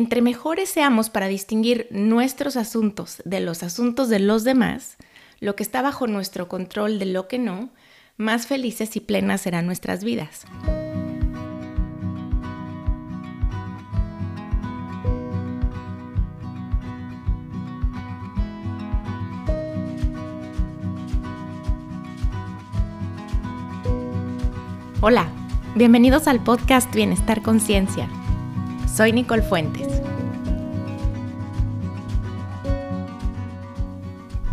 entre mejores seamos para distinguir nuestros asuntos de los asuntos de los demás, lo que está bajo nuestro control de lo que no, más felices y plenas serán nuestras vidas. Hola, bienvenidos al podcast Bienestar Conciencia. Soy Nicole Fuentes.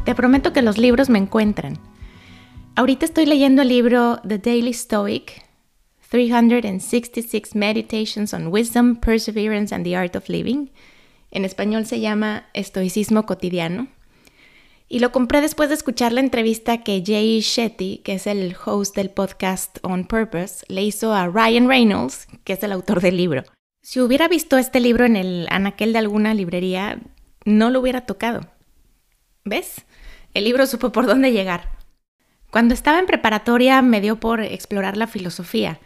Te prometo que los libros me encuentran. Ahorita estoy leyendo el libro The Daily Stoic, 366 Meditations on Wisdom, Perseverance and the Art of Living. En español se llama Estoicismo Cotidiano. Y lo compré después de escuchar la entrevista que Jay Shetty, que es el host del podcast On Purpose, le hizo a Ryan Reynolds, que es el autor del libro. Si hubiera visto este libro en el anaquel de alguna librería, no lo hubiera tocado. ¿Ves? El libro supo por dónde llegar. Cuando estaba en preparatoria me dio por explorar la filosofía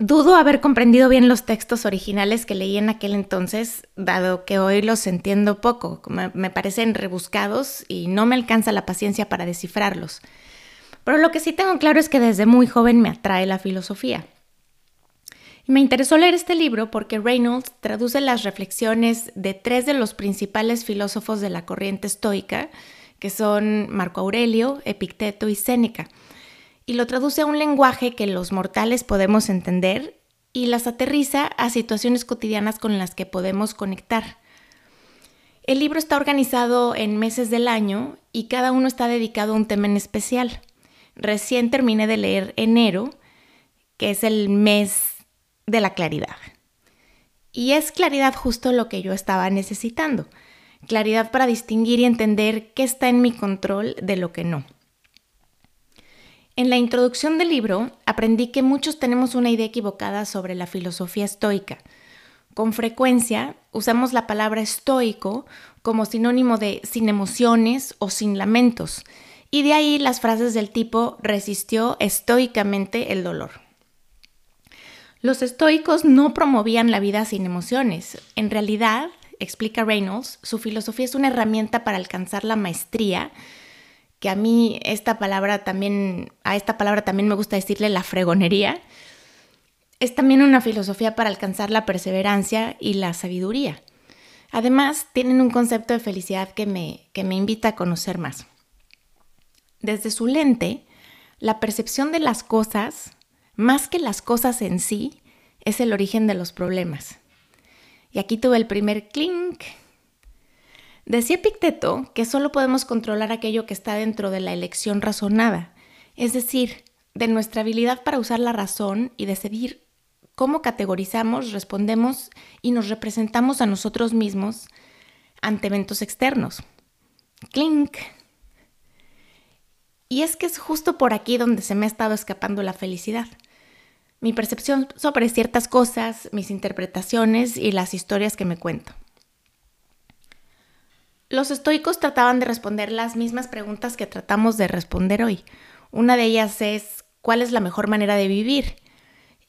Dudo haber comprendido bien los textos originales que leí en aquel entonces, dado que hoy los entiendo poco, me parecen rebuscados y no me alcanza la paciencia para descifrarlos. Pero lo que sí tengo claro es que desde muy joven me atrae la filosofía. Me interesó leer este libro porque Reynolds traduce las reflexiones de tres de los principales filósofos de la corriente estoica, que son Marco Aurelio, Epicteto y Séneca y lo traduce a un lenguaje que los mortales podemos entender y las aterriza a situaciones cotidianas con las que podemos conectar. El libro está organizado en meses del año y cada uno está dedicado a un tema en especial. Recién terminé de leer enero, que es el mes de la claridad. Y es claridad justo lo que yo estaba necesitando. Claridad para distinguir y entender qué está en mi control de lo que no. En la introducción del libro aprendí que muchos tenemos una idea equivocada sobre la filosofía estoica. Con frecuencia usamos la palabra estoico como sinónimo de sin emociones o sin lamentos, y de ahí las frases del tipo resistió estoicamente el dolor. Los estoicos no promovían la vida sin emociones. En realidad, explica Reynolds, su filosofía es una herramienta para alcanzar la maestría que a mí esta palabra también, a esta palabra también me gusta decirle la fregonería, es también una filosofía para alcanzar la perseverancia y la sabiduría. Además, tienen un concepto de felicidad que me, que me invita a conocer más. Desde su lente, la percepción de las cosas, más que las cosas en sí, es el origen de los problemas. Y aquí tuve el primer clink Decía Epicteto que solo podemos controlar aquello que está dentro de la elección razonada, es decir, de nuestra habilidad para usar la razón y decidir cómo categorizamos, respondemos y nos representamos a nosotros mismos ante eventos externos. Clink. Y es que es justo por aquí donde se me ha estado escapando la felicidad. Mi percepción sobre ciertas cosas, mis interpretaciones y las historias que me cuento. Los estoicos trataban de responder las mismas preguntas que tratamos de responder hoy. Una de ellas es ¿cuál es la mejor manera de vivir?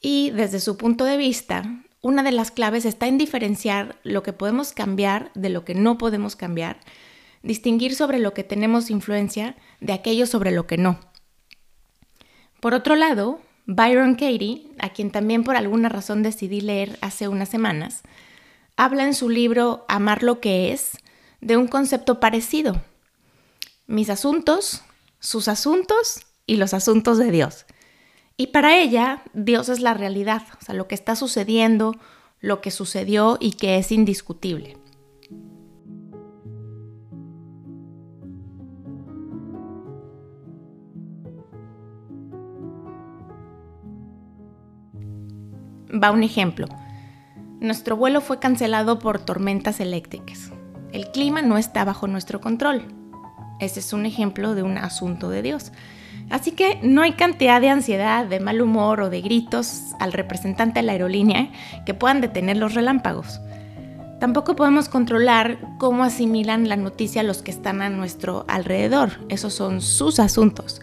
Y desde su punto de vista, una de las claves está en diferenciar lo que podemos cambiar de lo que no podemos cambiar, distinguir sobre lo que tenemos influencia de aquello sobre lo que no. Por otro lado, Byron Katie, a quien también por alguna razón decidí leer hace unas semanas, habla en su libro Amar lo que es de un concepto parecido. Mis asuntos, sus asuntos y los asuntos de Dios. Y para ella, Dios es la realidad, o sea, lo que está sucediendo, lo que sucedió y que es indiscutible. Va un ejemplo. Nuestro vuelo fue cancelado por tormentas eléctricas. El clima no está bajo nuestro control. Ese es un ejemplo de un asunto de Dios. Así que no hay cantidad de ansiedad, de mal humor o de gritos al representante de la aerolínea que puedan detener los relámpagos. Tampoco podemos controlar cómo asimilan la noticia los que están a nuestro alrededor. Esos son sus asuntos.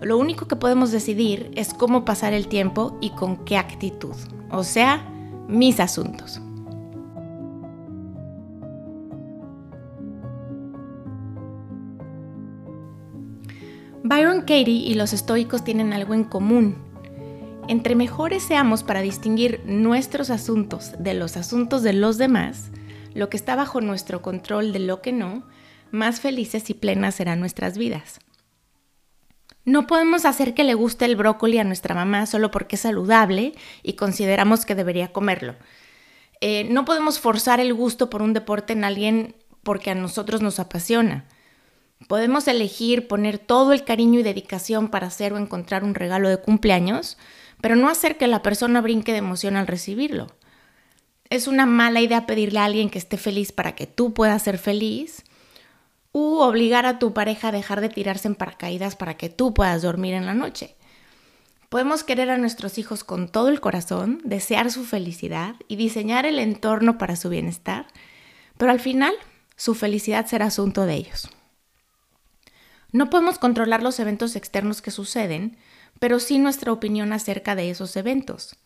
Lo único que podemos decidir es cómo pasar el tiempo y con qué actitud, o sea, mis asuntos. Byron Katie y los estoicos tienen algo en común. Entre mejores seamos para distinguir nuestros asuntos de los asuntos de los demás, lo que está bajo nuestro control de lo que no, más felices y plenas serán nuestras vidas. No podemos hacer que le guste el brócoli a nuestra mamá solo porque es saludable y consideramos que debería comerlo. Eh, no podemos forzar el gusto por un deporte en alguien porque a nosotros nos apasiona. Podemos elegir poner todo el cariño y dedicación para hacer o encontrar un regalo de cumpleaños, pero no hacer que la persona brinque de emoción al recibirlo. Es una mala idea pedirle a alguien que esté feliz para que tú puedas ser feliz, obligar a tu pareja a dejar de tirarse en paracaídas para que tú puedas dormir en la noche. Podemos querer a nuestros hijos con todo el corazón, desear su felicidad y diseñar el entorno para su bienestar, pero al final su felicidad será asunto de ellos. No podemos controlar los eventos externos que suceden, pero sí nuestra opinión acerca de esos eventos.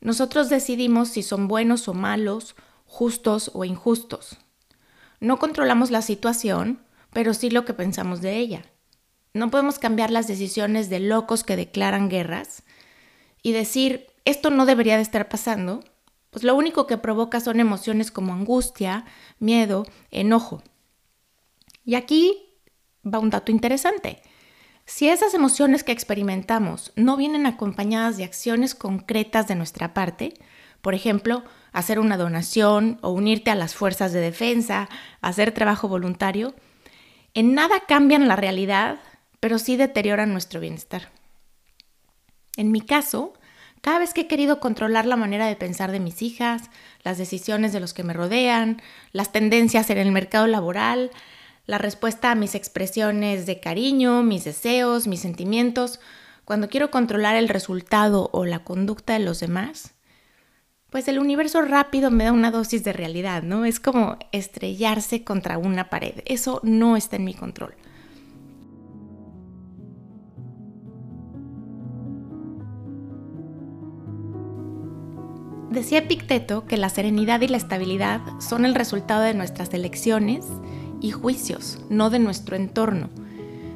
Nosotros decidimos si son buenos o malos, justos o injustos. No controlamos la situación, pero sí lo que pensamos de ella. No podemos cambiar las decisiones de locos que declaran guerras y decir, esto no debería de estar pasando, pues lo único que provoca son emociones como angustia, miedo, enojo. Y aquí va un dato interesante. Si esas emociones que experimentamos no vienen acompañadas de acciones concretas de nuestra parte, por ejemplo, hacer una donación o unirte a las fuerzas de defensa, hacer trabajo voluntario, en nada cambian la realidad pero sí deterioran nuestro bienestar. En mi caso, cada vez que he querido controlar la manera de pensar de mis hijas, las decisiones de los que me rodean, las tendencias en el mercado laboral, la respuesta a mis expresiones de cariño, mis deseos, mis sentimientos, cuando quiero controlar el resultado o la conducta de los demás, pues el universo rápido me da una dosis de realidad, ¿no? Es como estrellarse contra una pared. Eso no está en mi control. Decía Epicteto que la serenidad y la estabilidad son el resultado de nuestras elecciones y juicios, no de nuestro entorno.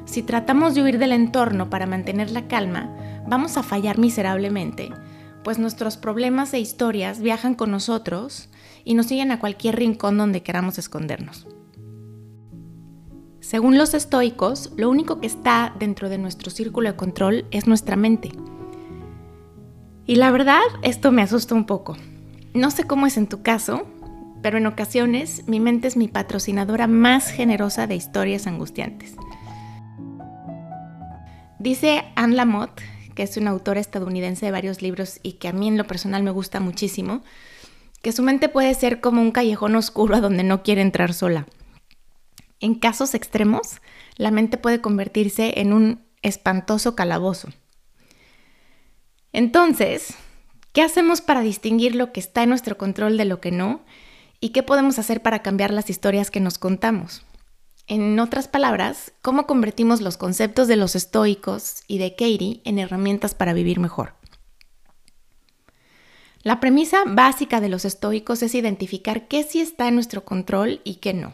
Si tratamos de huir del entorno para mantener la calma, vamos a fallar miserablemente, pues nuestros problemas e historias viajan con nosotros y nos siguen a cualquier rincón donde queramos escondernos. Según los estoicos, lo único que está dentro de nuestro círculo de control es nuestra mente. Y la verdad, esto me asusta un poco. No sé cómo es en tu caso, pero en ocasiones mi mente es mi patrocinadora más generosa de historias angustiantes. Dice Anne Lamott, que es una autora estadounidense de varios libros y que a mí en lo personal me gusta muchísimo, que su mente puede ser como un callejón oscuro a donde no quiere entrar sola. En casos extremos, la mente puede convertirse en un espantoso calabozo. Entonces, ¿qué hacemos para distinguir lo que está en nuestro control de lo que no? ¿Y qué podemos hacer para cambiar las historias que nos contamos? En otras palabras, ¿cómo convertimos los conceptos de los estoicos y de Katie en herramientas para vivir mejor? La premisa básica de los estoicos es identificar qué sí está en nuestro control y qué no.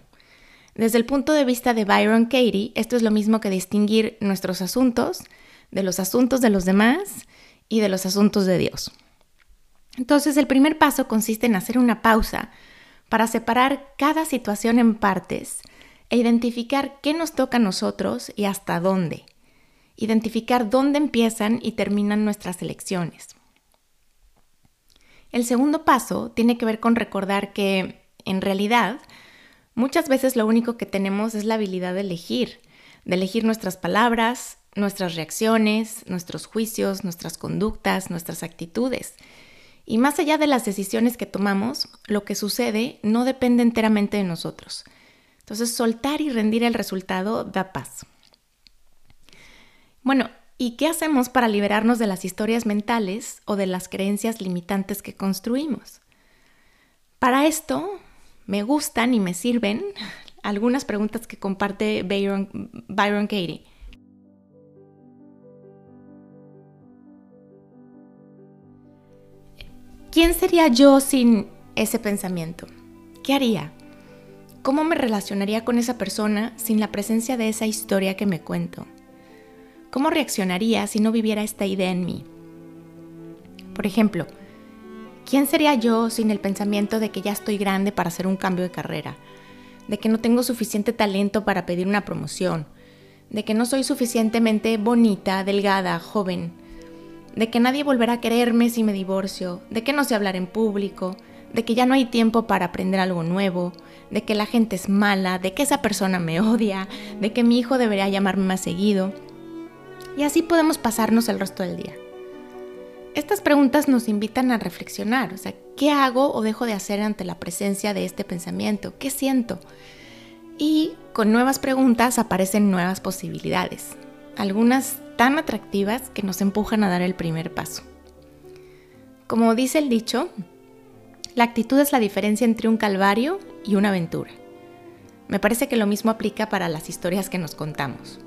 Desde el punto de vista de Byron Katie, esto es lo mismo que distinguir nuestros asuntos de los asuntos de los demás y de los asuntos de Dios. Entonces el primer paso consiste en hacer una pausa para separar cada situación en partes e identificar qué nos toca a nosotros y hasta dónde. Identificar dónde empiezan y terminan nuestras elecciones. El segundo paso tiene que ver con recordar que, en realidad, muchas veces lo único que tenemos es la habilidad de elegir, de elegir nuestras palabras, nuestras reacciones, nuestros juicios, nuestras conductas, nuestras actitudes. Y más allá de las decisiones que tomamos, lo que sucede no depende enteramente de nosotros. Entonces, soltar y rendir el resultado da paz. Bueno, ¿y qué hacemos para liberarnos de las historias mentales o de las creencias limitantes que construimos? Para esto, me gustan y me sirven algunas preguntas que comparte Byron, Byron Katie. ¿Quién sería yo sin ese pensamiento? ¿Qué haría? ¿Cómo me relacionaría con esa persona sin la presencia de esa historia que me cuento? ¿Cómo reaccionaría si no viviera esta idea en mí? Por ejemplo, ¿quién sería yo sin el pensamiento de que ya estoy grande para hacer un cambio de carrera? De que no tengo suficiente talento para pedir una promoción? De que no soy suficientemente bonita, delgada, joven? De que nadie volverá a quererme si me divorcio? De que no sé hablar en público? De que ya no hay tiempo para aprender algo nuevo? De que la gente es mala? De que esa persona me odia? De que mi hijo debería llamarme más seguido? Y así podemos pasarnos el resto del día. Estas preguntas nos invitan a reflexionar, o sea, ¿qué hago o dejo de hacer ante la presencia de este pensamiento? ¿Qué siento? Y con nuevas preguntas aparecen nuevas posibilidades, algunas tan atractivas que nos empujan a dar el primer paso. Como dice el dicho, la actitud es la diferencia entre un calvario y una aventura. Me parece que lo mismo aplica para las historias que nos contamos.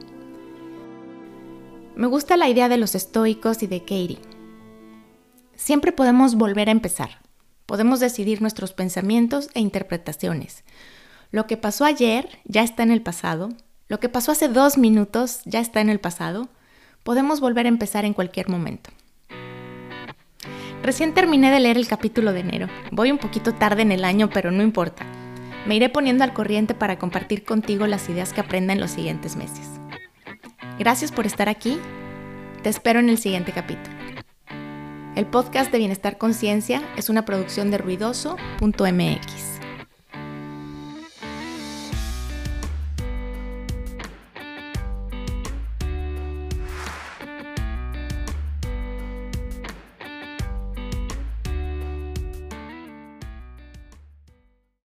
Me gusta la idea de los estoicos y de Katie. Siempre podemos volver a empezar. Podemos decidir nuestros pensamientos e interpretaciones. Lo que pasó ayer ya está en el pasado. Lo que pasó hace dos minutos ya está en el pasado. Podemos volver a empezar en cualquier momento. Recién terminé de leer el capítulo de enero. Voy un poquito tarde en el año, pero no importa. Me iré poniendo al corriente para compartir contigo las ideas que aprenda en los siguientes meses. Gracias por estar aquí. Te espero en el siguiente capítulo. El podcast de Bienestar Conciencia es una producción de ruidoso.mx.